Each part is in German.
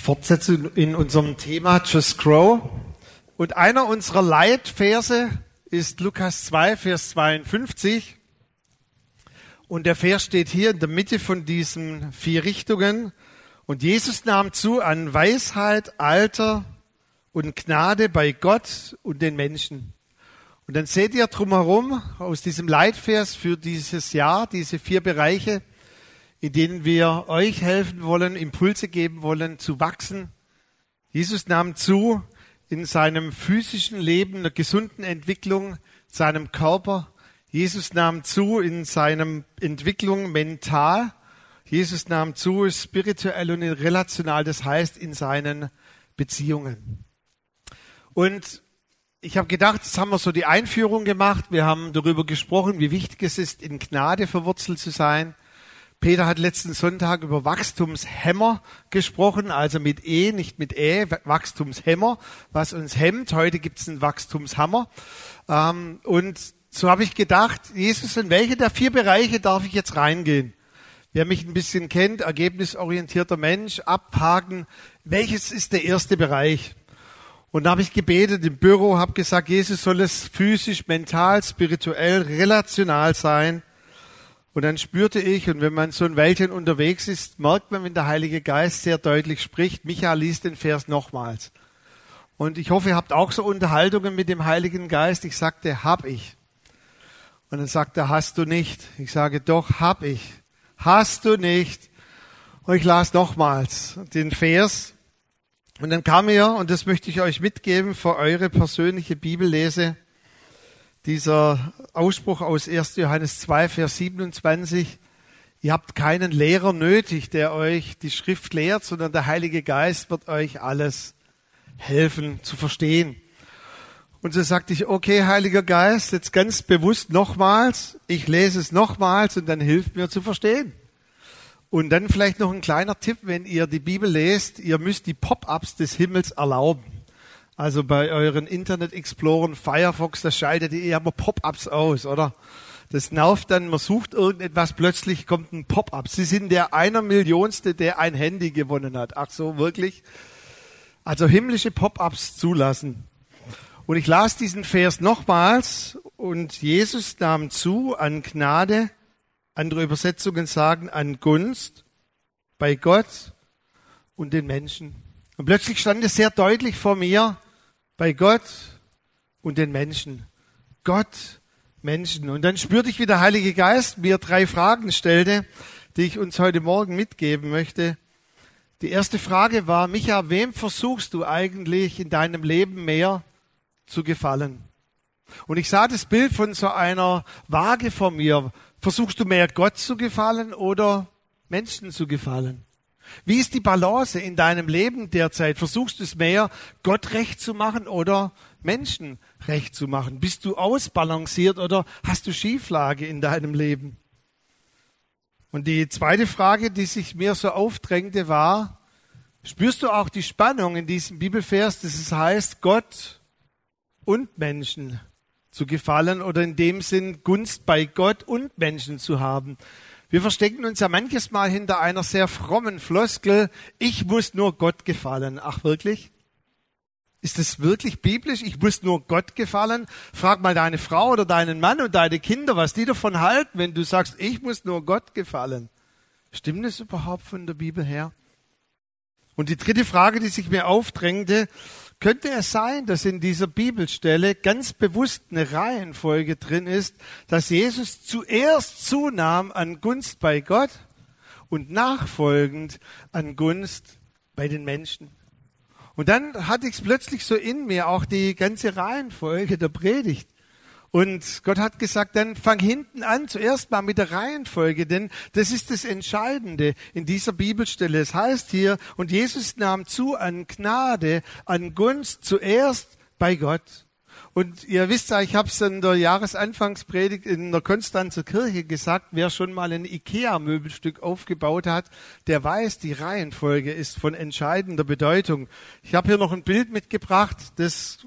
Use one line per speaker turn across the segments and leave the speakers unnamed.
Fortsetzung in unserem Thema Just Grow. Und einer unserer Leitverse ist Lukas 2, Vers 52. Und der Vers steht hier in der Mitte von diesen vier Richtungen. Und Jesus nahm zu an Weisheit, Alter und Gnade bei Gott und den Menschen. Und dann seht ihr drumherum aus diesem Leitvers für dieses Jahr, diese vier Bereiche, in denen wir euch helfen wollen, Impulse geben wollen, zu wachsen. Jesus nahm zu in seinem physischen Leben, einer gesunden Entwicklung, seinem Körper. Jesus nahm zu in seiner Entwicklung mental. Jesus nahm zu spirituell und relational, das heißt in seinen Beziehungen. Und ich habe gedacht, jetzt haben wir so die Einführung gemacht. Wir haben darüber gesprochen, wie wichtig es ist, in Gnade verwurzelt zu sein. Peter hat letzten Sonntag über Wachstumshämmer gesprochen, also mit E, nicht mit E, Wachstumshämmer, was uns hemmt. Heute gibt es einen Wachstumshammer. Ähm, und so habe ich gedacht, Jesus, in welche der vier Bereiche darf ich jetzt reingehen? Wer mich ein bisschen kennt, ergebnisorientierter Mensch, abhaken, welches ist der erste Bereich? Und da habe ich gebetet im Büro, habe gesagt, Jesus soll es physisch, mental, spirituell, relational sein. Und dann spürte ich, und wenn man so ein Weilchen unterwegs ist, merkt man, wenn der Heilige Geist sehr deutlich spricht, Micha liest den Vers nochmals. Und ich hoffe, ihr habt auch so Unterhaltungen mit dem Heiligen Geist. Ich sagte, hab ich. Und dann sagt er, hast du nicht. Ich sage, doch, hab ich. Hast du nicht. Und ich las nochmals den Vers. Und dann kam er, und das möchte ich euch mitgeben für eure persönliche Bibellese, dieser Ausspruch aus 1. Johannes 2, Vers 27. Ihr habt keinen Lehrer nötig, der euch die Schrift lehrt, sondern der Heilige Geist wird euch alles helfen zu verstehen. Und so sagte ich, okay, Heiliger Geist, jetzt ganz bewusst nochmals, ich lese es nochmals und dann hilft mir zu verstehen. Und dann vielleicht noch ein kleiner Tipp, wenn ihr die Bibel lest, ihr müsst die Pop-ups des Himmels erlauben. Also bei euren Internet Explorern, Firefox, da schaltet ihr immer Pop-ups aus, oder? Das nervt dann, man sucht irgendetwas, plötzlich kommt ein Pop-up. Sie sind der einer Millionste, der ein Handy gewonnen hat. Ach so, wirklich? Also himmlische Pop-ups zulassen. Und ich las diesen Vers nochmals und Jesus nahm zu an Gnade, andere Übersetzungen sagen an Gunst bei Gott und den Menschen. Und plötzlich stand es sehr deutlich vor mir, bei Gott und den Menschen. Gott, Menschen. Und dann spürte ich, wie der Heilige Geist mir drei Fragen stellte, die ich uns heute Morgen mitgeben möchte. Die erste Frage war, Micha, wem versuchst du eigentlich in deinem Leben mehr zu gefallen? Und ich sah das Bild von so einer Waage vor mir. Versuchst du mehr Gott zu gefallen oder Menschen zu gefallen? Wie ist die Balance in deinem Leben derzeit? Versuchst du es mehr, Gott recht zu machen oder Menschen recht zu machen? Bist du ausbalanciert oder hast du Schieflage in deinem Leben? Und die zweite Frage, die sich mir so aufdrängte, war, spürst du auch die Spannung in diesem Bibelvers, dass es heißt, Gott und Menschen zu gefallen oder in dem Sinn Gunst bei Gott und Menschen zu haben? Wir verstecken uns ja manches Mal hinter einer sehr frommen Floskel, ich muss nur Gott gefallen. Ach wirklich? Ist das wirklich biblisch? Ich muss nur Gott gefallen? Frag mal deine Frau oder deinen Mann und deine Kinder, was die davon halten, wenn du sagst, ich muss nur Gott gefallen. Stimmt das überhaupt von der Bibel her? Und die dritte Frage, die sich mir aufdrängte, könnte es sein, dass in dieser Bibelstelle ganz bewusst eine Reihenfolge drin ist, dass Jesus zuerst zunahm an Gunst bei Gott und nachfolgend an Gunst bei den Menschen? Und dann hatte ich es plötzlich so in mir, auch die ganze Reihenfolge der Predigt. Und Gott hat gesagt, dann fang hinten an, zuerst mal mit der Reihenfolge, denn das ist das Entscheidende in dieser Bibelstelle. Es heißt hier, und Jesus nahm zu an Gnade, an Gunst zuerst bei Gott. Und ihr wisst ja, ich habe es in der Jahresanfangspredigt in der Konstanzer Kirche gesagt, wer schon mal ein IKEA-Möbelstück aufgebaut hat, der weiß, die Reihenfolge ist von entscheidender Bedeutung. Ich habe hier noch ein Bild mitgebracht, das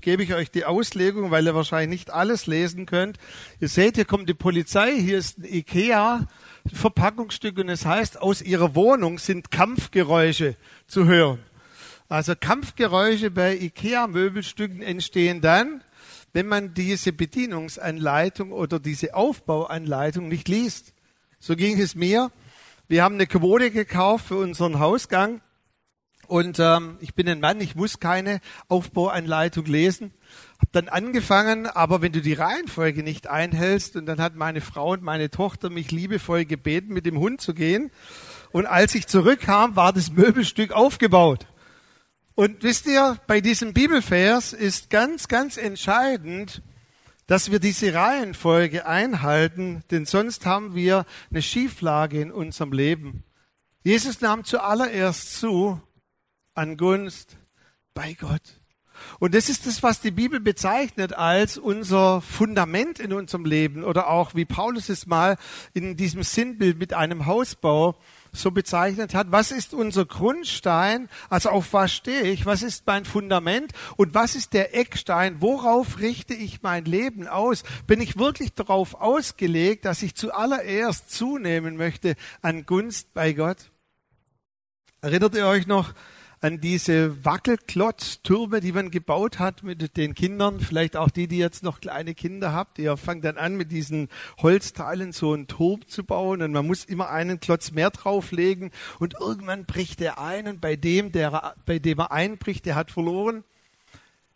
gebe ich euch die Auslegung, weil ihr wahrscheinlich nicht alles lesen könnt. Ihr seht, hier kommt die Polizei, hier ist ein Ikea Verpackungsstück und es heißt, aus ihrer Wohnung sind Kampfgeräusche zu hören. Also Kampfgeräusche bei IKEA-Möbelstücken entstehen dann, wenn man diese Bedienungsanleitung oder diese Aufbauanleitung nicht liest. So ging es mir. Wir haben eine Kommode gekauft für unseren Hausgang und ähm, ich bin ein Mann, ich muss keine Aufbauanleitung lesen. Hab dann angefangen, aber wenn du die Reihenfolge nicht einhältst, und dann hat meine Frau und meine Tochter mich liebevoll gebeten, mit dem Hund zu gehen. Und als ich zurückkam, war das Möbelstück aufgebaut. Und wisst ihr, bei diesem Bibelvers ist ganz, ganz entscheidend, dass wir diese Reihenfolge einhalten, denn sonst haben wir eine Schieflage in unserem Leben. Jesus nahm zuallererst zu, an Gunst bei Gott. Und das ist das, was die Bibel bezeichnet als unser Fundament in unserem Leben oder auch wie Paulus es mal in diesem Sinnbild mit einem Hausbau so bezeichnet hat. Was ist unser Grundstein? Also auf was stehe ich? Was ist mein Fundament? Und was ist der Eckstein? Worauf richte ich mein Leben aus? Bin ich wirklich darauf ausgelegt, dass ich zuallererst zunehmen möchte an Gunst bei Gott? Erinnert ihr euch noch an diese Wackelklotztürme, die man gebaut hat mit den Kindern. Vielleicht auch die, die jetzt noch kleine Kinder habt. Ihr fangt dann an, mit diesen Holzteilen so einen Turm zu bauen und man muss immer einen Klotz mehr drauflegen und irgendwann bricht der ein und bei dem, der, bei dem er einbricht, der hat verloren.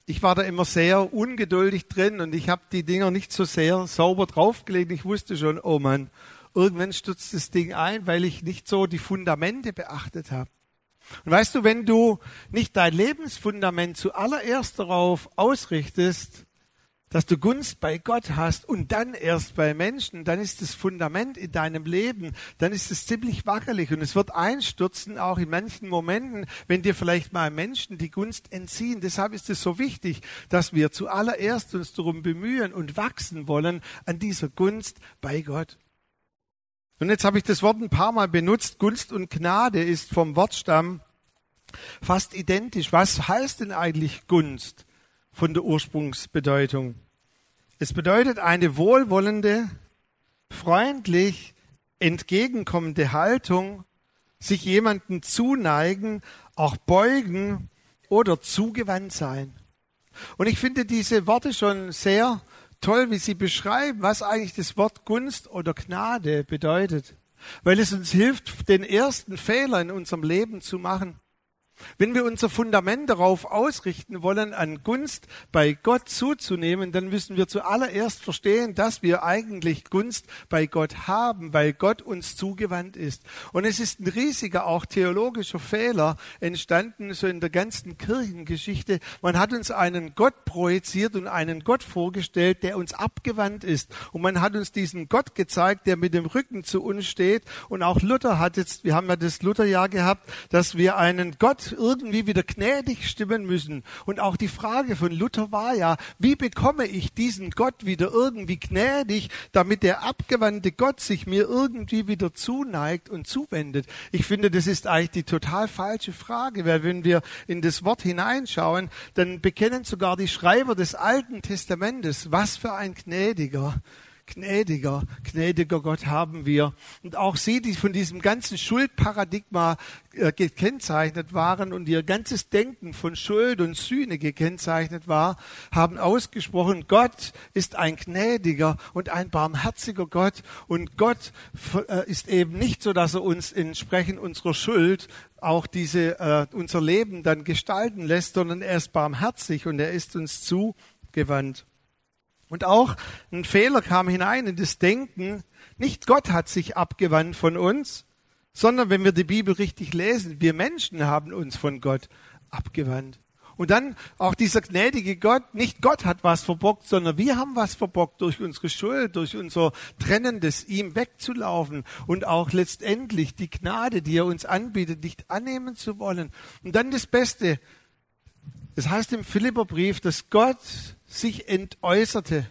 Ich war da immer sehr ungeduldig drin und ich habe die Dinger nicht so sehr sauber draufgelegt. Ich wusste schon, oh Mann, irgendwann stürzt das Ding ein, weil ich nicht so die Fundamente beachtet habe. Und weißt du, wenn du nicht dein Lebensfundament zuallererst darauf ausrichtest, dass du Gunst bei Gott hast und dann erst bei Menschen, dann ist das Fundament in deinem Leben, dann ist es ziemlich wackelig und es wird einstürzen, auch in manchen Momenten, wenn dir vielleicht mal Menschen die Gunst entziehen. Deshalb ist es so wichtig, dass wir zuallererst uns darum bemühen und wachsen wollen an dieser Gunst bei Gott. Und jetzt habe ich das Wort ein paar Mal benutzt. Gunst und Gnade ist vom Wortstamm fast identisch. Was heißt denn eigentlich Gunst von der Ursprungsbedeutung? Es bedeutet eine wohlwollende, freundlich, entgegenkommende Haltung, sich jemanden zuneigen, auch beugen oder zugewandt sein. Und ich finde diese Worte schon sehr toll, wie Sie beschreiben, was eigentlich das Wort Gunst oder Gnade bedeutet, weil es uns hilft, den ersten Fehler in unserem Leben zu machen. Wenn wir unser Fundament darauf ausrichten wollen, an Gunst bei Gott zuzunehmen, dann müssen wir zuallererst verstehen, dass wir eigentlich Gunst bei Gott haben, weil Gott uns zugewandt ist. Und es ist ein riesiger, auch theologischer Fehler entstanden, so in der ganzen Kirchengeschichte. Man hat uns einen Gott projiziert und einen Gott vorgestellt, der uns abgewandt ist. Und man hat uns diesen Gott gezeigt, der mit dem Rücken zu uns steht. Und auch Luther hat jetzt, wir haben ja das Lutherjahr gehabt, dass wir einen Gott irgendwie wieder gnädig stimmen müssen. Und auch die Frage von Luther war ja, wie bekomme ich diesen Gott wieder irgendwie gnädig, damit der abgewandte Gott sich mir irgendwie wieder zuneigt und zuwendet? Ich finde, das ist eigentlich die total falsche Frage, weil wenn wir in das Wort hineinschauen, dann bekennen sogar die Schreiber des Alten Testamentes, was für ein gnädiger gnädiger, gnädiger Gott haben wir. Und auch sie, die von diesem ganzen Schuldparadigma äh, gekennzeichnet waren und ihr ganzes Denken von Schuld und Sühne gekennzeichnet war, haben ausgesprochen, Gott ist ein gnädiger und ein barmherziger Gott. Und Gott äh, ist eben nicht so, dass er uns entsprechend unserer Schuld auch diese, äh, unser Leben dann gestalten lässt, sondern er ist barmherzig und er ist uns zugewandt. Und auch ein Fehler kam hinein in das Denken, nicht Gott hat sich abgewandt von uns, sondern wenn wir die Bibel richtig lesen, wir Menschen haben uns von Gott abgewandt. Und dann auch dieser gnädige Gott, nicht Gott hat was verbockt, sondern wir haben was verbockt durch unsere Schuld, durch unser Trennendes, ihm wegzulaufen und auch letztendlich die Gnade, die er uns anbietet, nicht annehmen zu wollen. Und dann das Beste. Es heißt im Philipperbrief, dass Gott sich entäußerte.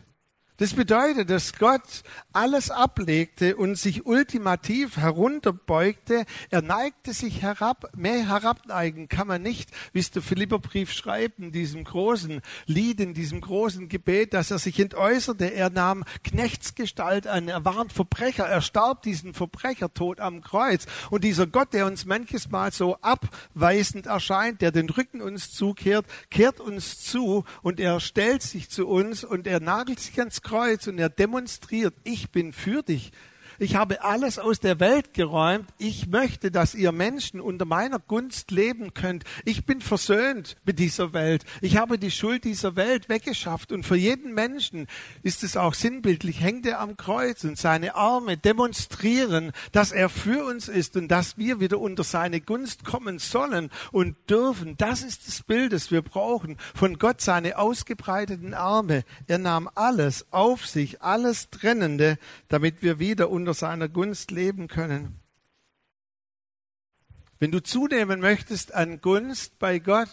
Das bedeutet, dass Gott alles ablegte und sich ultimativ herunterbeugte. Er neigte sich herab. Mehr herabneigen kann man nicht, wie es der Philipperbrief schreibt, in diesem großen Lied, in diesem großen Gebet, dass er sich entäußerte. Er nahm Knechtsgestalt an. Er war ein Verbrecher. Er starb diesen Verbrechertod am Kreuz. Und dieser Gott, der uns manches Mal so abweisend erscheint, der den Rücken uns zukehrt, kehrt uns zu und er stellt sich zu uns und er nagelt sich ans Kreuz Kreuz und er demonstriert, ich bin für dich. Ich habe alles aus der Welt geräumt. Ich möchte, dass ihr Menschen unter meiner Gunst leben könnt. Ich bin versöhnt mit dieser Welt. Ich habe die Schuld dieser Welt weggeschafft. Und für jeden Menschen ist es auch sinnbildlich, hängt er am Kreuz und seine Arme demonstrieren, dass er für uns ist und dass wir wieder unter seine Gunst kommen sollen und dürfen. Das ist das Bild, das wir brauchen. Von Gott seine ausgebreiteten Arme. Er nahm alles auf sich, alles Trennende, damit wir wieder unter unter seiner Gunst leben können. Wenn du zunehmen möchtest an Gunst bei Gott,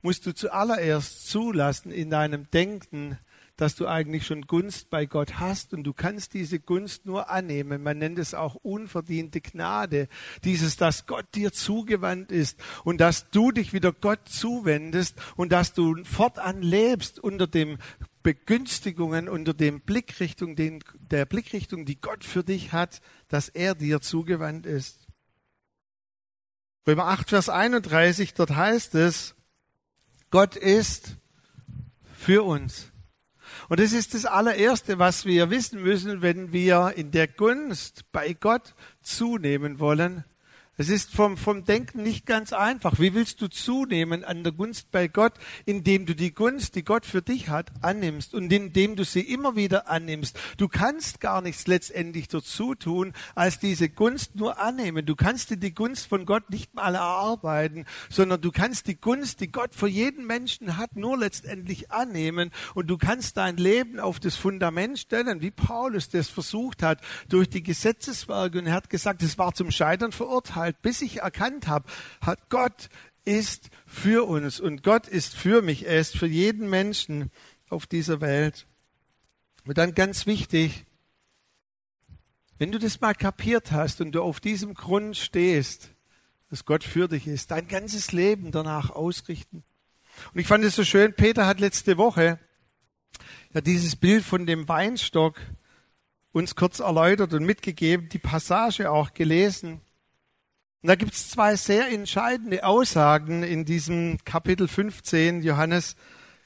musst du zuallererst zulassen in deinem Denken, dass du eigentlich schon Gunst bei Gott hast und du kannst diese Gunst nur annehmen. Man nennt es auch unverdiente Gnade. Dieses, dass Gott dir zugewandt ist und dass du dich wieder Gott zuwendest und dass du fortan lebst unter dem Begünstigungen unter dem Blickrichtung, den, der Blickrichtung, die Gott für dich hat, dass er dir zugewandt ist. Römer 8, Vers 31, dort heißt es, Gott ist für uns. Und das ist das allererste, was wir wissen müssen, wenn wir in der Gunst bei Gott zunehmen wollen. Es ist vom, vom Denken nicht ganz einfach. Wie willst du zunehmen an der Gunst bei Gott, indem du die Gunst, die Gott für dich hat, annimmst und indem du sie immer wieder annimmst? Du kannst gar nichts letztendlich dazu tun, als diese Gunst nur annehmen. Du kannst dir die Gunst von Gott nicht mal erarbeiten, sondern du kannst die Gunst, die Gott für jeden Menschen hat, nur letztendlich annehmen und du kannst dein Leben auf das Fundament stellen, wie Paulus das versucht hat, durch die Gesetzeswerke. Und er hat gesagt, es war zum Scheitern verurteilt halt, bis ich erkannt habe, hat Gott ist für uns und Gott ist für mich. Er ist für jeden Menschen auf dieser Welt. Und dann ganz wichtig, wenn du das mal kapiert hast und du auf diesem Grund stehst, dass Gott für dich ist, dein ganzes Leben danach ausrichten. Und ich fand es so schön, Peter hat letzte Woche ja dieses Bild von dem Weinstock uns kurz erläutert und mitgegeben, die Passage auch gelesen. Und da gibt es zwei sehr entscheidende Aussagen in diesem Kapitel 15, Johannes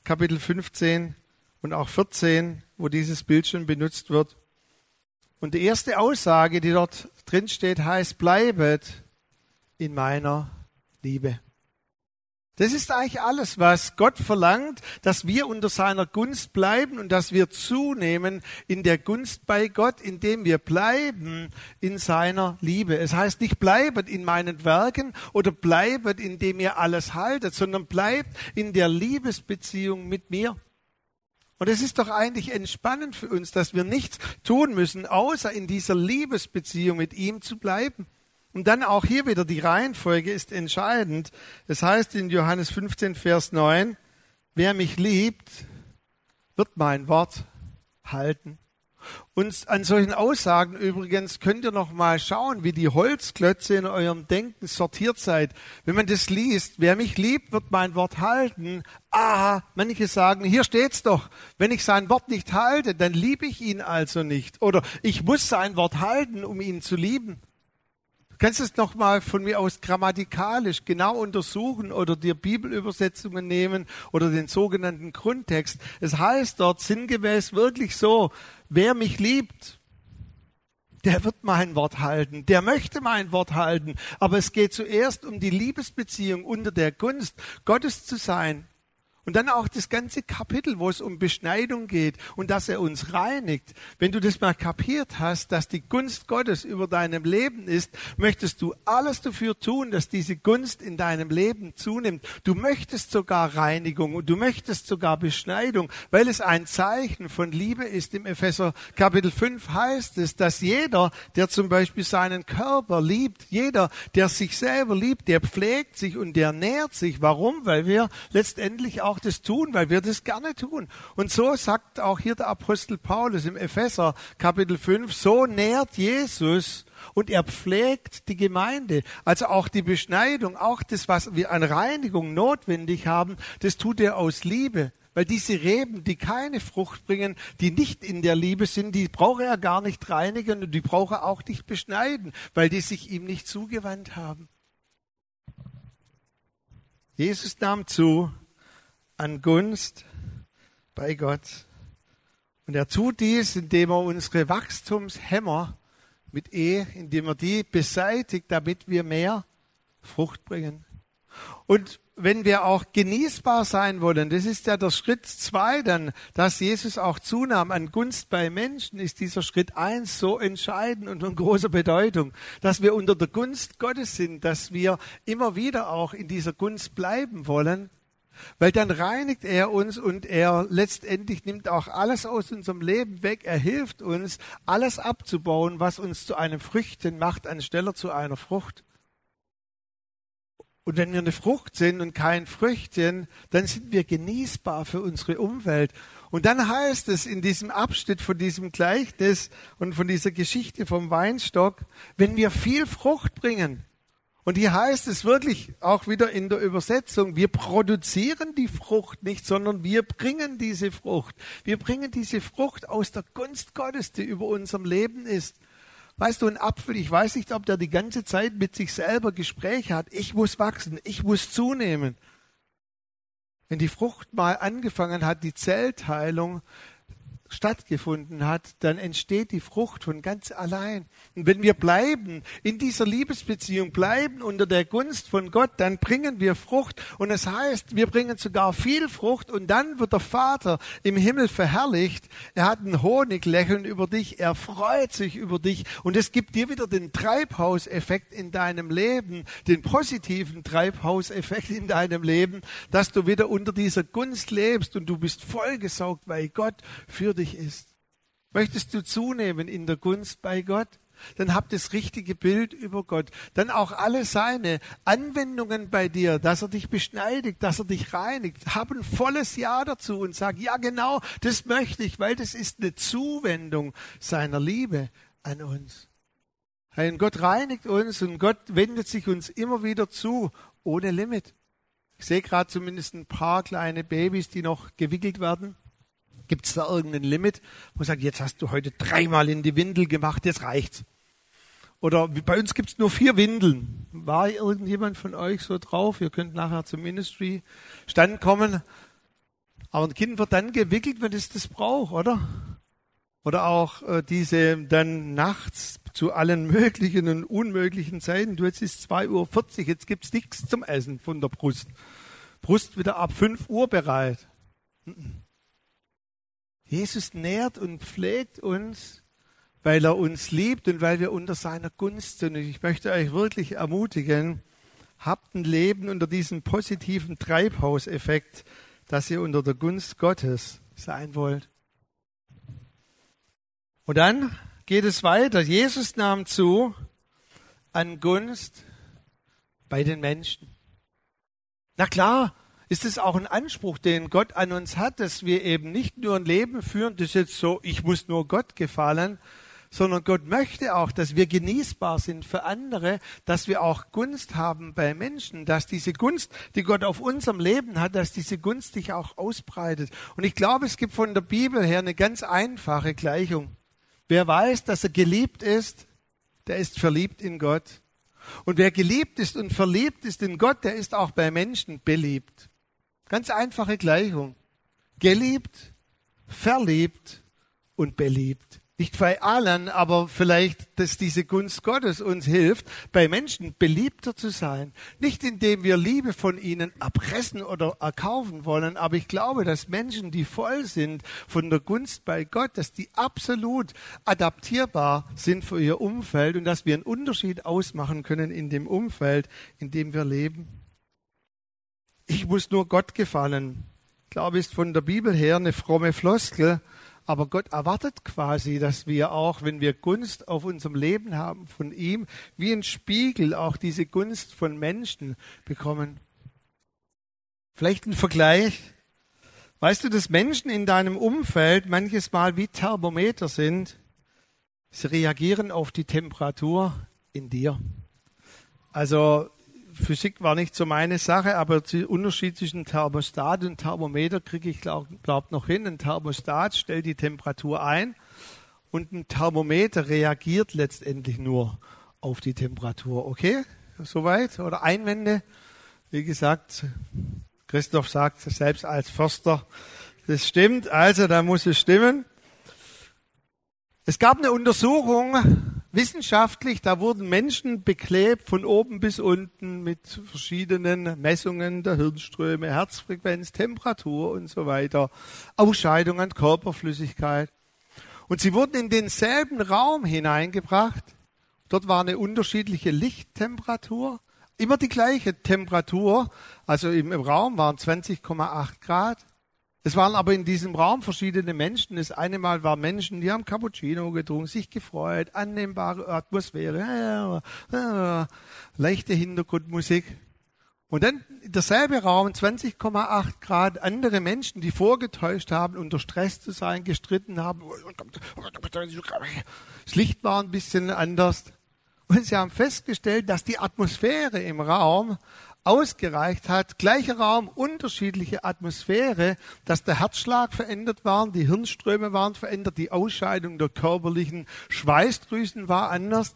Kapitel 15 und auch 14, wo dieses Bild schon benutzt wird. Und die erste Aussage, die dort drin steht, heißt, bleibet in meiner Liebe. Das ist eigentlich alles, was Gott verlangt, dass wir unter seiner Gunst bleiben und dass wir zunehmen in der Gunst bei Gott, indem wir bleiben in seiner Liebe. Es heißt nicht bleibet in meinen Werken oder bleibet, indem ihr alles haltet, sondern bleibt in der Liebesbeziehung mit mir. Und es ist doch eigentlich entspannend für uns, dass wir nichts tun müssen, außer in dieser Liebesbeziehung mit ihm zu bleiben. Und dann auch hier wieder die Reihenfolge ist entscheidend. Es heißt in Johannes 15, Vers 9, wer mich liebt, wird mein Wort halten. Und an solchen Aussagen übrigens könnt ihr noch mal schauen, wie die Holzklötze in eurem Denken sortiert seid. Wenn man das liest, wer mich liebt, wird mein Wort halten. Ah, manche sagen, hier steht's doch. Wenn ich sein Wort nicht halte, dann liebe ich ihn also nicht. Oder ich muss sein Wort halten, um ihn zu lieben kannst es noch mal von mir aus grammatikalisch genau untersuchen oder dir Bibelübersetzungen nehmen oder den sogenannten Grundtext. Es heißt dort sinngemäß wirklich so, wer mich liebt, der wird mein Wort halten, der möchte mein Wort halten. Aber es geht zuerst um die Liebesbeziehung unter der Gunst, Gottes zu sein und dann auch das ganze Kapitel, wo es um Beschneidung geht und dass er uns reinigt. Wenn du das mal kapiert hast, dass die Gunst Gottes über deinem Leben ist, möchtest du alles dafür tun, dass diese Gunst in deinem Leben zunimmt. Du möchtest sogar Reinigung und du möchtest sogar Beschneidung, weil es ein Zeichen von Liebe ist. Im Epheser Kapitel 5 heißt es, dass jeder, der zum Beispiel seinen Körper liebt, jeder, der sich selber liebt, der pflegt sich und der nährt sich. Warum? Weil wir letztendlich auch auch das tun, weil wir das gerne tun. Und so sagt auch hier der Apostel Paulus im Epheser Kapitel 5, so nährt Jesus und er pflegt die Gemeinde. Also auch die Beschneidung, auch das, was wir an Reinigung notwendig haben, das tut er aus Liebe. Weil diese Reben, die keine Frucht bringen, die nicht in der Liebe sind, die brauche er gar nicht reinigen und die brauche er auch nicht beschneiden, weil die sich ihm nicht zugewandt haben. Jesus nahm zu an Gunst bei Gott. Und er tut dies, indem er unsere Wachstumshämmer mit E, indem er die beseitigt, damit wir mehr Frucht bringen. Und wenn wir auch genießbar sein wollen, das ist ja der Schritt zwei dann, dass Jesus auch zunahm an Gunst bei Menschen, ist dieser Schritt eins so entscheidend und von großer Bedeutung, dass wir unter der Gunst Gottes sind, dass wir immer wieder auch in dieser Gunst bleiben wollen, weil dann reinigt er uns und er letztendlich nimmt auch alles aus unserem Leben weg. Er hilft uns, alles abzubauen, was uns zu einem Früchten macht, anstelle zu einer Frucht. Und wenn wir eine Frucht sind und kein Früchtchen, dann sind wir genießbar für unsere Umwelt. Und dann heißt es in diesem Abschnitt von diesem Gleichnis und von dieser Geschichte vom Weinstock, wenn wir viel Frucht bringen, und hier heißt es wirklich auch wieder in der Übersetzung, wir produzieren die Frucht nicht, sondern wir bringen diese Frucht. Wir bringen diese Frucht aus der Gunst Gottes, die über unserem Leben ist. Weißt du, ein Apfel, ich weiß nicht, ob der die ganze Zeit mit sich selber Gespräche hat. Ich muss wachsen, ich muss zunehmen. Wenn die Frucht mal angefangen hat, die Zellteilung, stattgefunden hat, dann entsteht die Frucht von ganz allein. Und wenn wir bleiben in dieser Liebesbeziehung, bleiben unter der Gunst von Gott, dann bringen wir Frucht. Und es das heißt, wir bringen sogar viel Frucht und dann wird der Vater im Himmel verherrlicht. Er hat ein Honiglächeln über dich, er freut sich über dich und es gibt dir wieder den Treibhauseffekt in deinem Leben, den positiven Treibhauseffekt in deinem Leben, dass du wieder unter dieser Gunst lebst und du bist vollgesaugt, weil Gott für dich dich ist. Möchtest du zunehmen in der Gunst bei Gott? Dann hab das richtige Bild über Gott. Dann auch alle seine Anwendungen bei dir, dass er dich beschneidigt, dass er dich reinigt. Hab ein volles Ja dazu und sag, ja genau, das möchte ich, weil das ist eine Zuwendung seiner Liebe an uns. Und Gott reinigt uns und Gott wendet sich uns immer wieder zu, ohne Limit. Ich sehe gerade zumindest ein paar kleine Babys, die noch gewickelt werden. Gibt es da irgendein Limit, wo man sagt, jetzt hast du heute dreimal in die Windel gemacht, jetzt reicht's. Oder bei uns gibt es nur vier Windeln. War irgendjemand von euch so drauf? Ihr könnt nachher zum Ministry-Stand kommen. Aber ein Kind wird dann gewickelt, wenn es das braucht, oder? Oder auch äh, diese dann nachts zu allen möglichen und unmöglichen Zeiten. Du, jetzt ist 2.40 Uhr, jetzt gibt's nichts zum Essen von der Brust. Brust wieder ab 5 Uhr bereit. Jesus nährt und pflegt uns, weil er uns liebt und weil wir unter seiner Gunst sind. Und ich möchte euch wirklich ermutigen, habt ein Leben unter diesem positiven Treibhauseffekt, dass ihr unter der Gunst Gottes sein wollt. Und dann geht es weiter. Jesus nahm zu an Gunst bei den Menschen. Na klar, ist es auch ein Anspruch, den Gott an uns hat, dass wir eben nicht nur ein Leben führen, das ist jetzt so, ich muss nur Gott gefallen, sondern Gott möchte auch, dass wir genießbar sind für andere, dass wir auch Gunst haben bei Menschen, dass diese Gunst, die Gott auf unserem Leben hat, dass diese Gunst sich auch ausbreitet. Und ich glaube, es gibt von der Bibel her eine ganz einfache Gleichung. Wer weiß, dass er geliebt ist, der ist verliebt in Gott. Und wer geliebt ist und verliebt ist in Gott, der ist auch bei Menschen beliebt. Ganz einfache Gleichung. Geliebt, verliebt und beliebt. Nicht bei allen, aber vielleicht, dass diese Gunst Gottes uns hilft, bei Menschen beliebter zu sein. Nicht indem wir Liebe von ihnen erpressen oder erkaufen wollen, aber ich glaube, dass Menschen, die voll sind von der Gunst bei Gott, dass die absolut adaptierbar sind für ihr Umfeld und dass wir einen Unterschied ausmachen können in dem Umfeld, in dem wir leben ich muss nur Gott gefallen. Ich glaube, ist von der Bibel her eine fromme Floskel, aber Gott erwartet quasi, dass wir auch, wenn wir Gunst auf unserem Leben haben von ihm, wie ein Spiegel auch diese Gunst von Menschen bekommen. Vielleicht ein Vergleich. Weißt du, dass Menschen in deinem Umfeld manches Mal wie Thermometer sind? Sie reagieren auf die Temperatur in dir. Also Physik war nicht so meine Sache, aber der Unterschied zwischen Thermostat und Thermometer kriege ich glaube glaub noch hin. Ein Thermostat stellt die Temperatur ein und ein Thermometer reagiert letztendlich nur auf die Temperatur. Okay? Soweit? Oder Einwände? Wie gesagt, Christoph sagt selbst als Förster, das stimmt, also da muss es stimmen. Es gab eine Untersuchung, wissenschaftlich, da wurden Menschen beklebt von oben bis unten mit verschiedenen Messungen der Hirnströme, Herzfrequenz, Temperatur und so weiter, Ausscheidung an Körperflüssigkeit. Und sie wurden in denselben Raum hineingebracht. Dort war eine unterschiedliche Lichttemperatur, immer die gleiche Temperatur, also im, im Raum waren 20,8 Grad. Es waren aber in diesem Raum verschiedene Menschen. Das eine Mal waren Menschen, die haben Cappuccino getrunken, sich gefreut, annehmbare Atmosphäre, leichte Hintergrundmusik. Und dann derselbe Raum, 20,8 Grad, andere Menschen, die vorgetäuscht haben, unter Stress zu sein, gestritten haben. Das Licht war ein bisschen anders. Und sie haben festgestellt, dass die Atmosphäre im Raum ausgereicht hat, gleicher Raum, unterschiedliche Atmosphäre, dass der Herzschlag verändert war, die Hirnströme waren verändert, die Ausscheidung der körperlichen Schweißdrüsen war anders,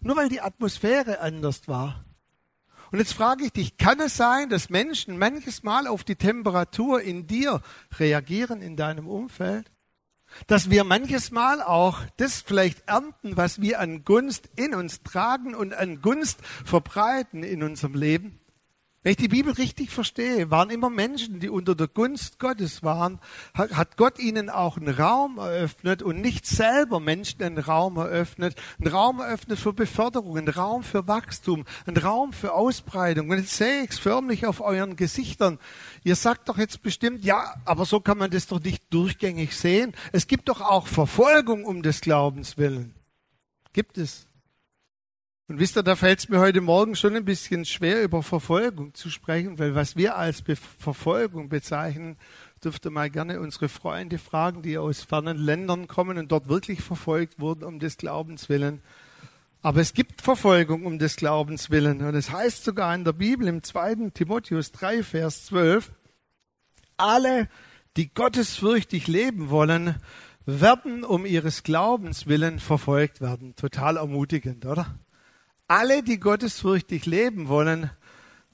nur weil die Atmosphäre anders war. Und jetzt frage ich dich, kann es sein, dass Menschen manches Mal auf die Temperatur in dir reagieren in deinem Umfeld? dass wir manches Mal auch das vielleicht ernten, was wir an Gunst in uns tragen und an Gunst verbreiten in unserem Leben. Wenn ich die Bibel richtig verstehe, waren immer Menschen, die unter der Gunst Gottes waren, hat Gott ihnen auch einen Raum eröffnet und nicht selber Menschen einen Raum eröffnet, einen Raum eröffnet für Beförderung, einen Raum für Wachstum, einen Raum für Ausbreitung. Und jetzt sehe ich es förmlich auf euren Gesichtern. Ihr sagt doch jetzt bestimmt, ja, aber so kann man das doch nicht durchgängig sehen. Es gibt doch auch Verfolgung um des Glaubens willen. Gibt es. Und wisst ihr, da fällt es mir heute Morgen schon ein bisschen schwer, über Verfolgung zu sprechen, weil was wir als Be Verfolgung bezeichnen, dürfte mal gerne unsere Freunde fragen, die aus fernen Ländern kommen und dort wirklich verfolgt wurden um des Glaubens willen. Aber es gibt Verfolgung um des Glaubens willen. Und es heißt sogar in der Bibel im 2. Timotheus 3, Vers 12, alle, die gottesfürchtig leben wollen, werden um ihres Glaubens willen verfolgt werden. Total ermutigend, oder? Alle, die gottesfürchtig leben wollen,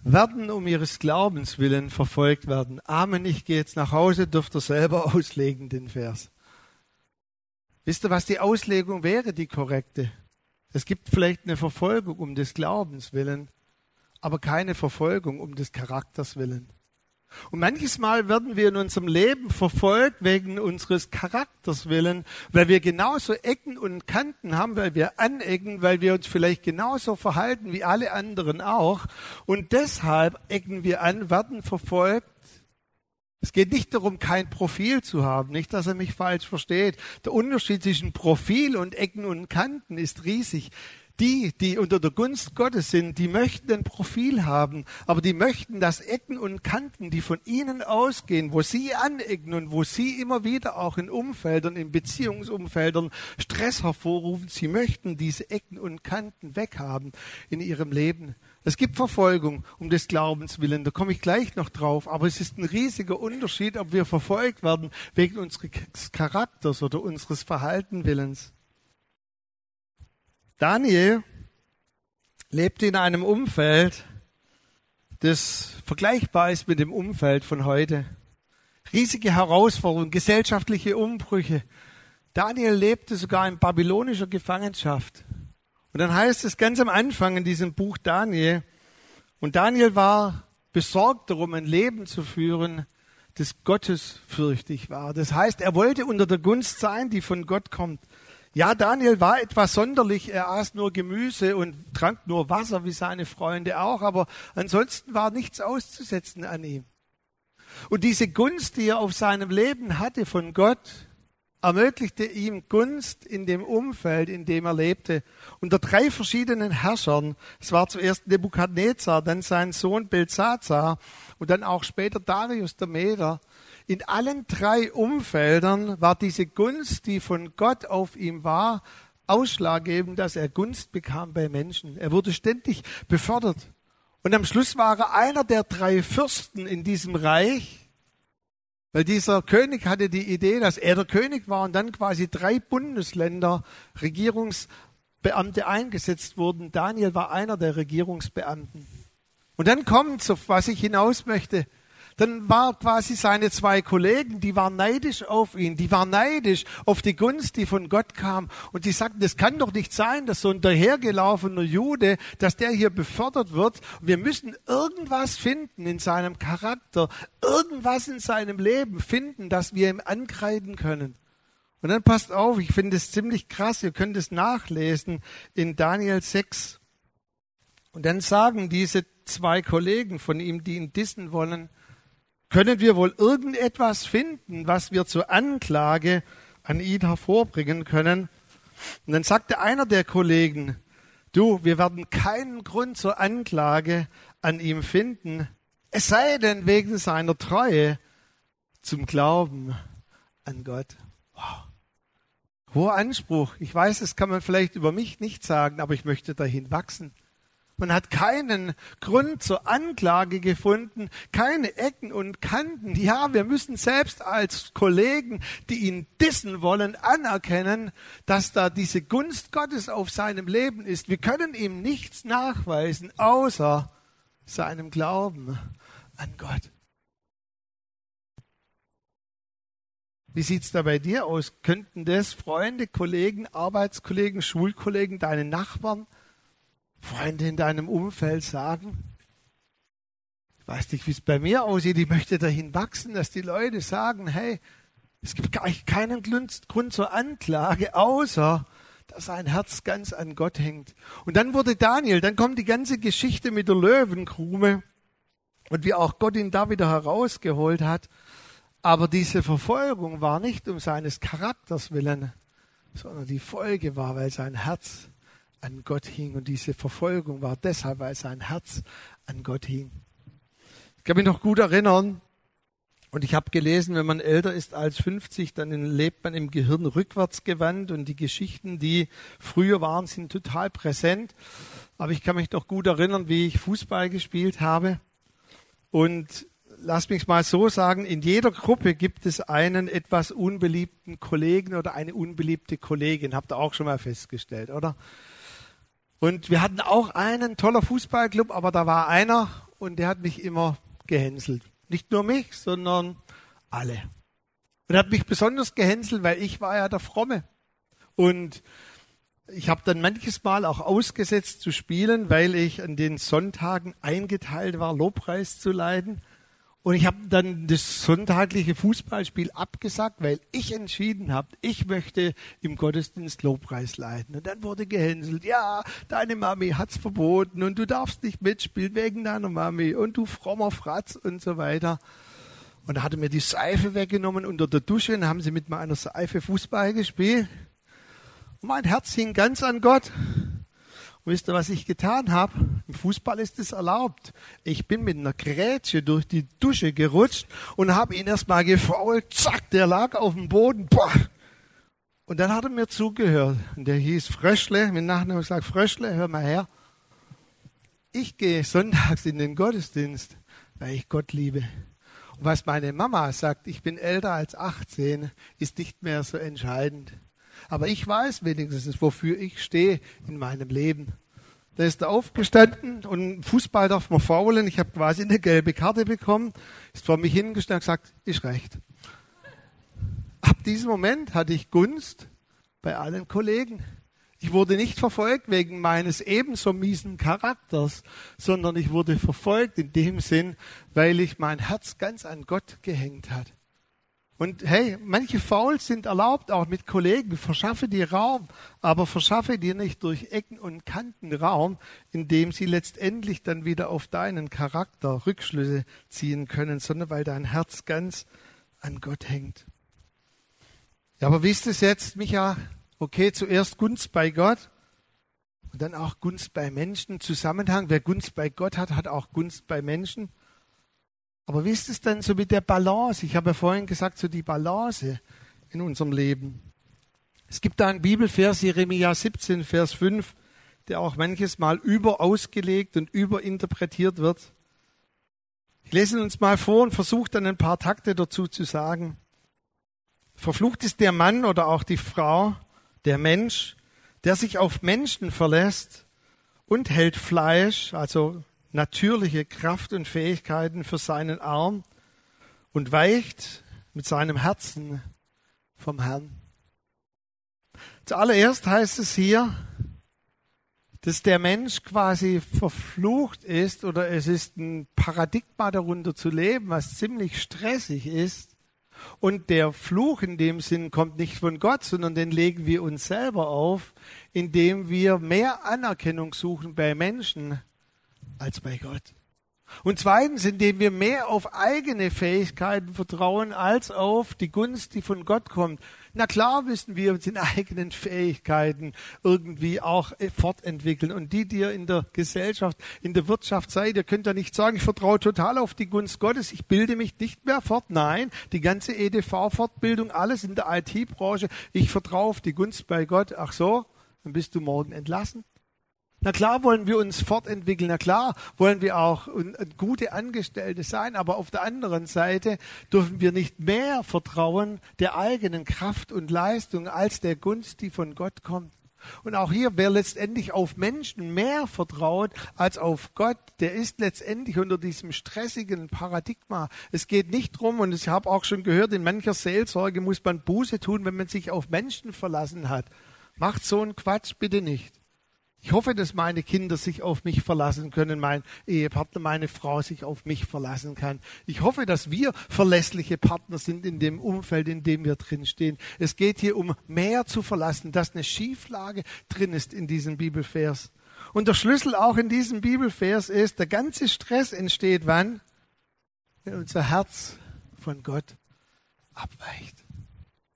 werden um ihres Glaubens willen verfolgt werden. Amen. Ich gehe jetzt nach Hause, dürft ihr selber auslegen, den Vers. Wisst ihr, was die Auslegung wäre, die korrekte? Es gibt vielleicht eine Verfolgung um des Glaubens willen, aber keine Verfolgung um des Charakters willen. Und manches Mal werden wir in unserem Leben verfolgt wegen unseres Charakters willen, weil wir genauso Ecken und Kanten haben, weil wir anecken, weil wir uns vielleicht genauso verhalten wie alle anderen auch. Und deshalb ecken wir an, werden verfolgt. Es geht nicht darum, kein Profil zu haben, nicht, dass er mich falsch versteht. Der Unterschied zwischen Profil und Ecken und Kanten ist riesig die, die unter der Gunst Gottes sind, die möchten ein Profil haben, aber die möchten, dass Ecken und Kanten, die von ihnen ausgehen, wo sie anecken und wo sie immer wieder auch in Umfeldern, in Beziehungsumfeldern Stress hervorrufen, sie möchten diese Ecken und Kanten weghaben in ihrem Leben. Es gibt Verfolgung um des Glaubens willen, da komme ich gleich noch drauf, aber es ist ein riesiger Unterschied, ob wir verfolgt werden wegen unseres Charakters oder unseres Verhaltenwillens. Daniel lebte in einem Umfeld, das vergleichbar ist mit dem Umfeld von heute. Riesige Herausforderungen, gesellschaftliche Umbrüche. Daniel lebte sogar in babylonischer Gefangenschaft. Und dann heißt es ganz am Anfang in diesem Buch Daniel, und Daniel war besorgt darum, ein Leben zu führen, das gottesfürchtig war. Das heißt, er wollte unter der Gunst sein, die von Gott kommt. Ja, Daniel war etwas sonderlich. Er aß nur Gemüse und trank nur Wasser, wie seine Freunde auch. Aber ansonsten war nichts auszusetzen an ihm. Und diese Gunst, die er auf seinem Leben hatte von Gott, ermöglichte ihm Gunst in dem Umfeld, in dem er lebte. Unter drei verschiedenen Herrschern. Es war zuerst Nebukadnezar, dann sein Sohn Belsazar und dann auch später Darius der Meder. In allen drei Umfeldern war diese Gunst, die von Gott auf ihm war, ausschlaggebend, dass er Gunst bekam bei Menschen. Er wurde ständig befördert. Und am Schluss war er einer der drei Fürsten in diesem Reich, weil dieser König hatte die Idee, dass er der König war und dann quasi drei Bundesländer Regierungsbeamte eingesetzt wurden. Daniel war einer der Regierungsbeamten. Und dann kommt, auf was ich hinaus möchte, dann war quasi seine zwei Kollegen, die waren neidisch auf ihn, die waren neidisch auf die Gunst, die von Gott kam. Und die sagten, das kann doch nicht sein, dass so ein dahergelaufener Jude, dass der hier befördert wird. Wir müssen irgendwas finden in seinem Charakter, irgendwas in seinem Leben finden, dass wir ihm ankreiden können. Und dann passt auf, ich finde es ziemlich krass, ihr könnt es nachlesen in Daniel 6. Und dann sagen diese zwei Kollegen von ihm, die ihn dissen wollen, können wir wohl irgendetwas finden, was wir zur Anklage an ihn hervorbringen können? Und dann sagte einer der Kollegen, du, wir werden keinen Grund zur Anklage an ihm finden, es sei denn wegen seiner Treue zum Glauben an Gott. Wow. Hoher Anspruch. Ich weiß, das kann man vielleicht über mich nicht sagen, aber ich möchte dahin wachsen. Man hat keinen Grund zur Anklage gefunden, keine Ecken und Kanten. Ja, wir müssen selbst als Kollegen, die ihn dissen wollen, anerkennen, dass da diese Gunst Gottes auf seinem Leben ist. Wir können ihm nichts nachweisen, außer seinem Glauben an Gott. Wie sieht's da bei dir aus? Könnten das Freunde, Kollegen, Arbeitskollegen, Schulkollegen, deine Nachbarn, Freunde in deinem Umfeld sagen, ich weiß nicht, wie es bei mir aussieht, ich möchte dahin wachsen, dass die Leute sagen, hey, es gibt gar keinen Grund zur Anklage, außer dass sein Herz ganz an Gott hängt. Und dann wurde Daniel, dann kommt die ganze Geschichte mit der Löwenkrume und wie auch Gott ihn da wieder herausgeholt hat. Aber diese Verfolgung war nicht um seines Charakters willen, sondern die Folge war, weil sein Herz an Gott hing. Und diese Verfolgung war deshalb, weil sein Herz an Gott hing. Ich kann mich noch gut erinnern, und ich habe gelesen, wenn man älter ist als 50, dann lebt man im Gehirn rückwärts gewandt und die Geschichten, die früher waren, sind total präsent. Aber ich kann mich noch gut erinnern, wie ich Fußball gespielt habe. Und lass mich mal so sagen, in jeder Gruppe gibt es einen etwas unbeliebten Kollegen oder eine unbeliebte Kollegin. Habt ihr auch schon mal festgestellt, oder? Und wir hatten auch einen toller Fußballclub, aber da war einer und der hat mich immer gehänselt. Nicht nur mich, sondern alle. Und er hat mich besonders gehänselt, weil ich war ja der Fromme. Und ich habe dann manches Mal auch ausgesetzt zu spielen, weil ich an den Sonntagen eingeteilt war, Lobpreis zu leiden. Und ich habe dann das sonntagliche Fußballspiel abgesagt, weil ich entschieden habe, ich möchte im Gottesdienst Lobpreis leiten. Und dann wurde gehänselt, ja, deine Mami hat's verboten und du darfst nicht mitspielen wegen deiner Mami und du frommer Fratz und so weiter. Und da hatte mir die Seife weggenommen unter der Dusche und haben sie mit meiner Seife Fußball gespielt. Und mein Herz hing ganz an Gott. Und wisst ihr, was ich getan habe? Im Fußball ist es erlaubt. Ich bin mit einer Grätsche durch die Dusche gerutscht und habe ihn erstmal gefault. Zack, der lag auf dem Boden. Boah. Und dann hat er mir zugehört. Und der hieß Fröschle. Mit Nachnamen gesagt, Fröschle, hör mal her. Ich gehe sonntags in den Gottesdienst, weil ich Gott liebe. Und was meine Mama sagt, ich bin älter als 18, ist nicht mehr so entscheidend. Aber ich weiß wenigstens, wofür ich stehe in meinem Leben. Da ist er aufgestanden und Fußball darf man faulen. Ich habe quasi eine gelbe Karte bekommen, ist vor mich hingestellt und gesagt, ist recht. Ab diesem Moment hatte ich Gunst bei allen Kollegen. Ich wurde nicht verfolgt wegen meines ebenso miesen Charakters, sondern ich wurde verfolgt in dem Sinn, weil ich mein Herz ganz an Gott gehängt hat. Und hey, manche Fouls sind erlaubt, auch mit Kollegen. Verschaffe dir Raum, aber verschaffe dir nicht durch Ecken und Kanten Raum, indem sie letztendlich dann wieder auf deinen Charakter Rückschlüsse ziehen können, sondern weil dein Herz ganz an Gott hängt. Ja, aber wie ist es jetzt, Micha? Okay, zuerst Gunst bei Gott und dann auch Gunst bei Menschen. Zusammenhang, wer Gunst bei Gott hat, hat auch Gunst bei Menschen. Aber wie ist es denn so mit der Balance? Ich habe ja vorhin gesagt, so die Balance in unserem Leben. Es gibt da einen Bibelvers, Jeremia 17, Vers 5, der auch manches Mal überausgelegt und überinterpretiert wird. Ich lese ihn uns mal vor und versuche dann ein paar Takte dazu zu sagen. Verflucht ist der Mann oder auch die Frau, der Mensch, der sich auf Menschen verlässt und hält Fleisch, also natürliche Kraft und Fähigkeiten für seinen Arm und weicht mit seinem Herzen vom Herrn. Zuallererst heißt es hier, dass der Mensch quasi verflucht ist oder es ist ein Paradigma darunter zu leben, was ziemlich stressig ist. Und der Fluch in dem Sinn kommt nicht von Gott, sondern den legen wir uns selber auf, indem wir mehr Anerkennung suchen bei Menschen als bei Gott. Und zweitens, indem wir mehr auf eigene Fähigkeiten vertrauen als auf die Gunst, die von Gott kommt. Na klar müssen wir uns in eigenen Fähigkeiten irgendwie auch fortentwickeln. Und die, die ihr in der Gesellschaft, in der Wirtschaft seid, ihr könnt ja nicht sagen, ich vertraue total auf die Gunst Gottes, ich bilde mich nicht mehr fort. Nein, die ganze EDV-Fortbildung, alles in der IT-Branche, ich vertraue auf die Gunst bei Gott. Ach so, dann bist du morgen entlassen. Na klar wollen wir uns fortentwickeln, na klar wollen wir auch gute Angestellte sein, aber auf der anderen Seite dürfen wir nicht mehr vertrauen der eigenen Kraft und Leistung als der Gunst, die von Gott kommt. Und auch hier, wer letztendlich auf Menschen mehr vertraut als auf Gott, der ist letztendlich unter diesem stressigen Paradigma. Es geht nicht drum, und ich habe auch schon gehört, in mancher Seelsorge muss man Buße tun, wenn man sich auf Menschen verlassen hat. Macht so einen Quatsch bitte nicht. Ich hoffe, dass meine Kinder sich auf mich verlassen können, mein Ehepartner, meine Frau sich auf mich verlassen kann. Ich hoffe, dass wir verlässliche Partner sind in dem Umfeld, in dem wir drinstehen. Es geht hier um mehr zu verlassen, dass eine Schieflage drin ist in diesem Bibelvers. Und der Schlüssel auch in diesem Bibelvers ist, der ganze Stress entsteht wann? Wenn unser Herz von Gott abweicht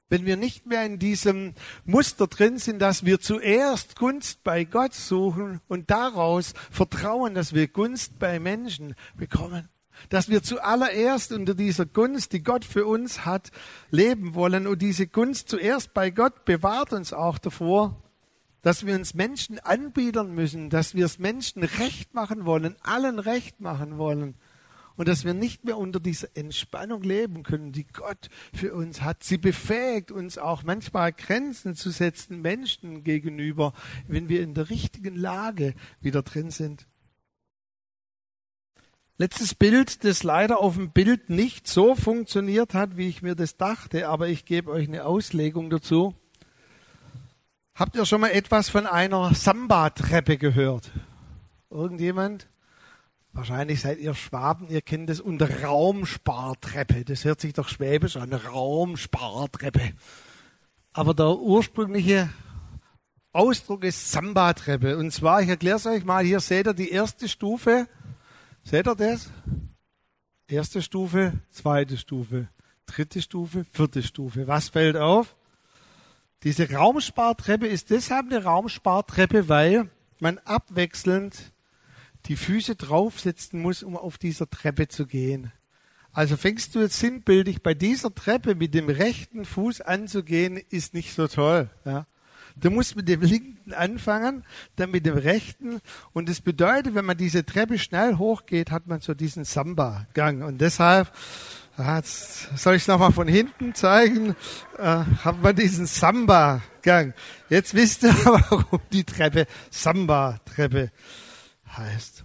wenn wir nicht mehr in diesem Muster drin sind, dass wir zuerst Gunst bei Gott suchen und daraus vertrauen, dass wir Gunst bei Menschen bekommen. Dass wir zuallererst unter dieser Gunst, die Gott für uns hat, leben wollen. Und diese Gunst zuerst bei Gott bewahrt uns auch davor, dass wir uns Menschen anbiedern müssen, dass wir es Menschen recht machen wollen, allen recht machen wollen und dass wir nicht mehr unter dieser Entspannung leben können, die Gott für uns hat. Sie befähigt uns auch manchmal Grenzen zu setzen Menschen gegenüber, wenn wir in der richtigen Lage wieder drin sind. Letztes Bild, das leider auf dem Bild nicht so funktioniert hat, wie ich mir das dachte, aber ich gebe euch eine Auslegung dazu. Habt ihr schon mal etwas von einer Samba-Treppe gehört? Irgendjemand? Wahrscheinlich seid ihr Schwaben, ihr kennt das unter Raumspartreppe. Das hört sich doch schwäbisch an, Raumspartreppe. Aber der ursprüngliche Ausdruck ist Samba-Treppe. Und zwar, ich erkläre es euch mal, hier seht ihr die erste Stufe. Seht ihr das? Erste Stufe, zweite Stufe, dritte Stufe, vierte Stufe. Was fällt auf? Diese Raumspartreppe ist deshalb eine Raumspartreppe, weil man abwechselnd die Füße draufsetzen muss, um auf dieser Treppe zu gehen. Also fängst du jetzt sinnbildlich bei dieser Treppe mit dem rechten Fuß anzugehen, ist nicht so toll. Ja. Du musst mit dem linken anfangen, dann mit dem rechten. Und das bedeutet, wenn man diese Treppe schnell hochgeht, hat man so diesen Samba-Gang. Und deshalb, jetzt soll ich es nochmal von hinten zeigen, äh, hat man diesen Samba-Gang. Jetzt wisst ihr, warum die Treppe Samba-Treppe heißt.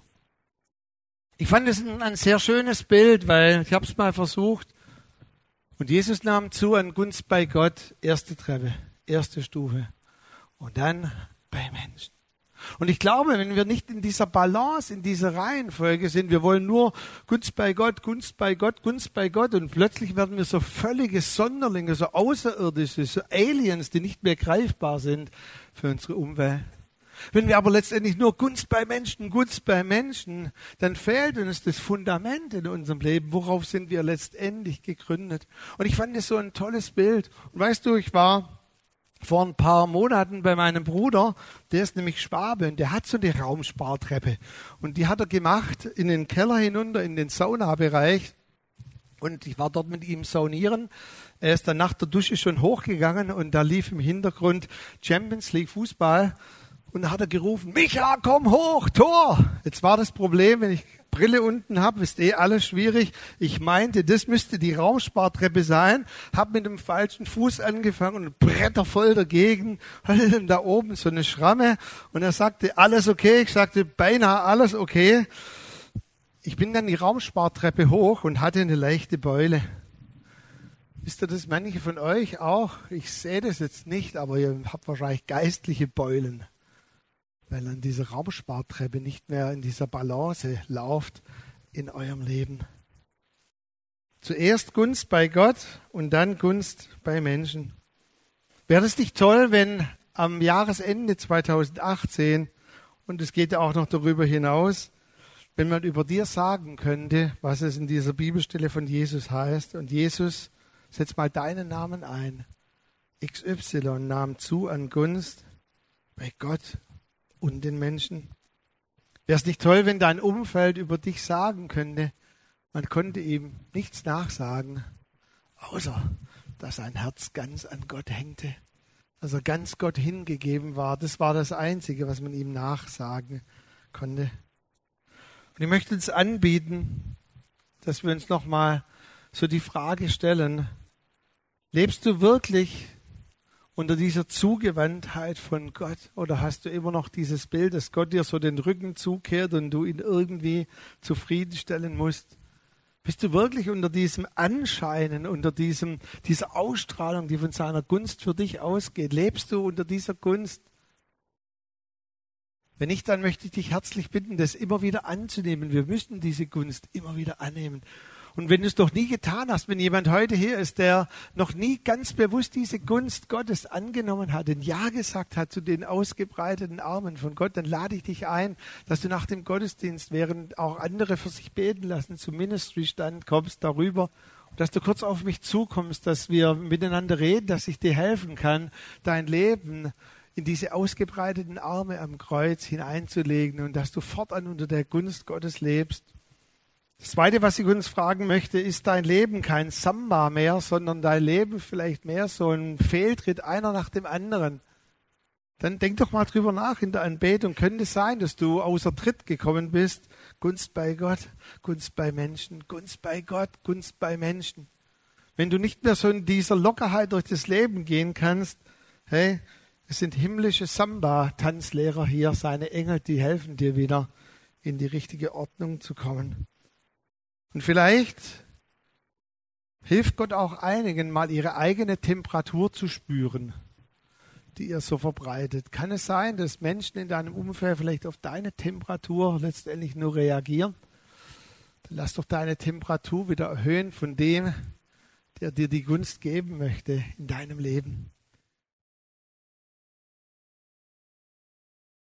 Ich fand es ein sehr schönes Bild, weil ich habe es mal versucht. Und Jesus nahm zu an Gunst bei Gott, erste Treppe, erste Stufe. Und dann bei Menschen. Und ich glaube, wenn wir nicht in dieser Balance, in dieser Reihenfolge sind, wir wollen nur Gunst bei Gott, Gunst bei Gott, Gunst bei Gott und plötzlich werden wir so völlige Sonderlinge, so Außerirdische, so Aliens, die nicht mehr greifbar sind für unsere Umwelt. Wenn wir aber letztendlich nur Gunst bei Menschen, Gunst bei Menschen, dann fehlt uns das Fundament in unserem Leben. Worauf sind wir letztendlich gegründet? Und ich fand das so ein tolles Bild. Und weißt du, ich war vor ein paar Monaten bei meinem Bruder, der ist nämlich Schwabe und der hat so eine Raumspartreppe. Und die hat er gemacht in den Keller hinunter, in den Saunabereich. Und ich war dort mit ihm saunieren. Er ist dann nach der Dusche schon hochgegangen und da lief im Hintergrund Champions League Fußball. Und da hat er gerufen, Micha, komm hoch, Tor! Jetzt war das Problem, wenn ich Brille unten habe, ist eh alles schwierig. Ich meinte, das müsste die Raumspartreppe sein, habe mit dem falschen Fuß angefangen und Bretter voll dagegen, hatte da oben so eine Schramme und er sagte, alles okay. Ich sagte, beinahe alles okay. Ich bin dann die Raumspartreppe hoch und hatte eine leichte Beule. Wisst ihr das manche von euch auch? Ich sehe das jetzt nicht, aber ihr habt wahrscheinlich geistliche Beulen weil an dieser Raumspartreppe nicht mehr in dieser Balance lauft in eurem Leben. Zuerst Gunst bei Gott und dann Gunst bei Menschen. Wäre es nicht toll, wenn am Jahresende 2018, und es geht ja auch noch darüber hinaus, wenn man über dir sagen könnte, was es in dieser Bibelstelle von Jesus heißt. Und Jesus, setz mal deinen Namen ein. XY nahm zu an Gunst bei Gott und den Menschen. Wäre es nicht toll, wenn dein Umfeld über dich sagen könnte, man konnte ihm nichts nachsagen, außer dass sein Herz ganz an Gott hängte, dass er ganz Gott hingegeben war. Das war das Einzige, was man ihm nachsagen konnte. Und ich möchte uns anbieten, dass wir uns nochmal so die Frage stellen, lebst du wirklich unter dieser Zugewandtheit von Gott? Oder hast du immer noch dieses Bild, dass Gott dir so den Rücken zukehrt und du ihn irgendwie zufriedenstellen musst? Bist du wirklich unter diesem Anscheinen, unter diesem, dieser Ausstrahlung, die von seiner Gunst für dich ausgeht? Lebst du unter dieser Gunst? Wenn nicht, dann möchte ich dich herzlich bitten, das immer wieder anzunehmen. Wir müssen diese Gunst immer wieder annehmen. Und wenn du es doch nie getan hast, wenn jemand heute hier ist, der noch nie ganz bewusst diese Gunst Gottes angenommen hat, ein Ja gesagt hat zu den ausgebreiteten Armen von Gott, dann lade ich dich ein, dass du nach dem Gottesdienst, während auch andere für sich beten lassen, zum Ministry-Stand kommst darüber dass du kurz auf mich zukommst, dass wir miteinander reden, dass ich dir helfen kann, dein Leben in diese ausgebreiteten Arme am Kreuz hineinzulegen und dass du fortan unter der Gunst Gottes lebst. Das Zweite, was ich uns fragen möchte, ist dein Leben kein Samba mehr, sondern dein Leben vielleicht mehr so ein Fehltritt einer nach dem anderen. Dann denk doch mal drüber nach in der Anbetung. Könnte es sein, dass du außer Tritt gekommen bist? Gunst bei Gott, Gunst bei Menschen, Gunst bei Gott, Gunst bei Menschen. Wenn du nicht mehr so in dieser Lockerheit durch das Leben gehen kannst, hey, es sind himmlische Samba-Tanzlehrer hier, seine Engel, die helfen dir wieder in die richtige Ordnung zu kommen. Und vielleicht hilft Gott auch einigen, mal ihre eigene Temperatur zu spüren, die ihr so verbreitet. Kann es sein, dass Menschen in deinem Umfeld vielleicht auf deine Temperatur letztendlich nur reagieren? Dann lass doch deine Temperatur wieder erhöhen von dem, der dir die Gunst geben möchte in deinem Leben.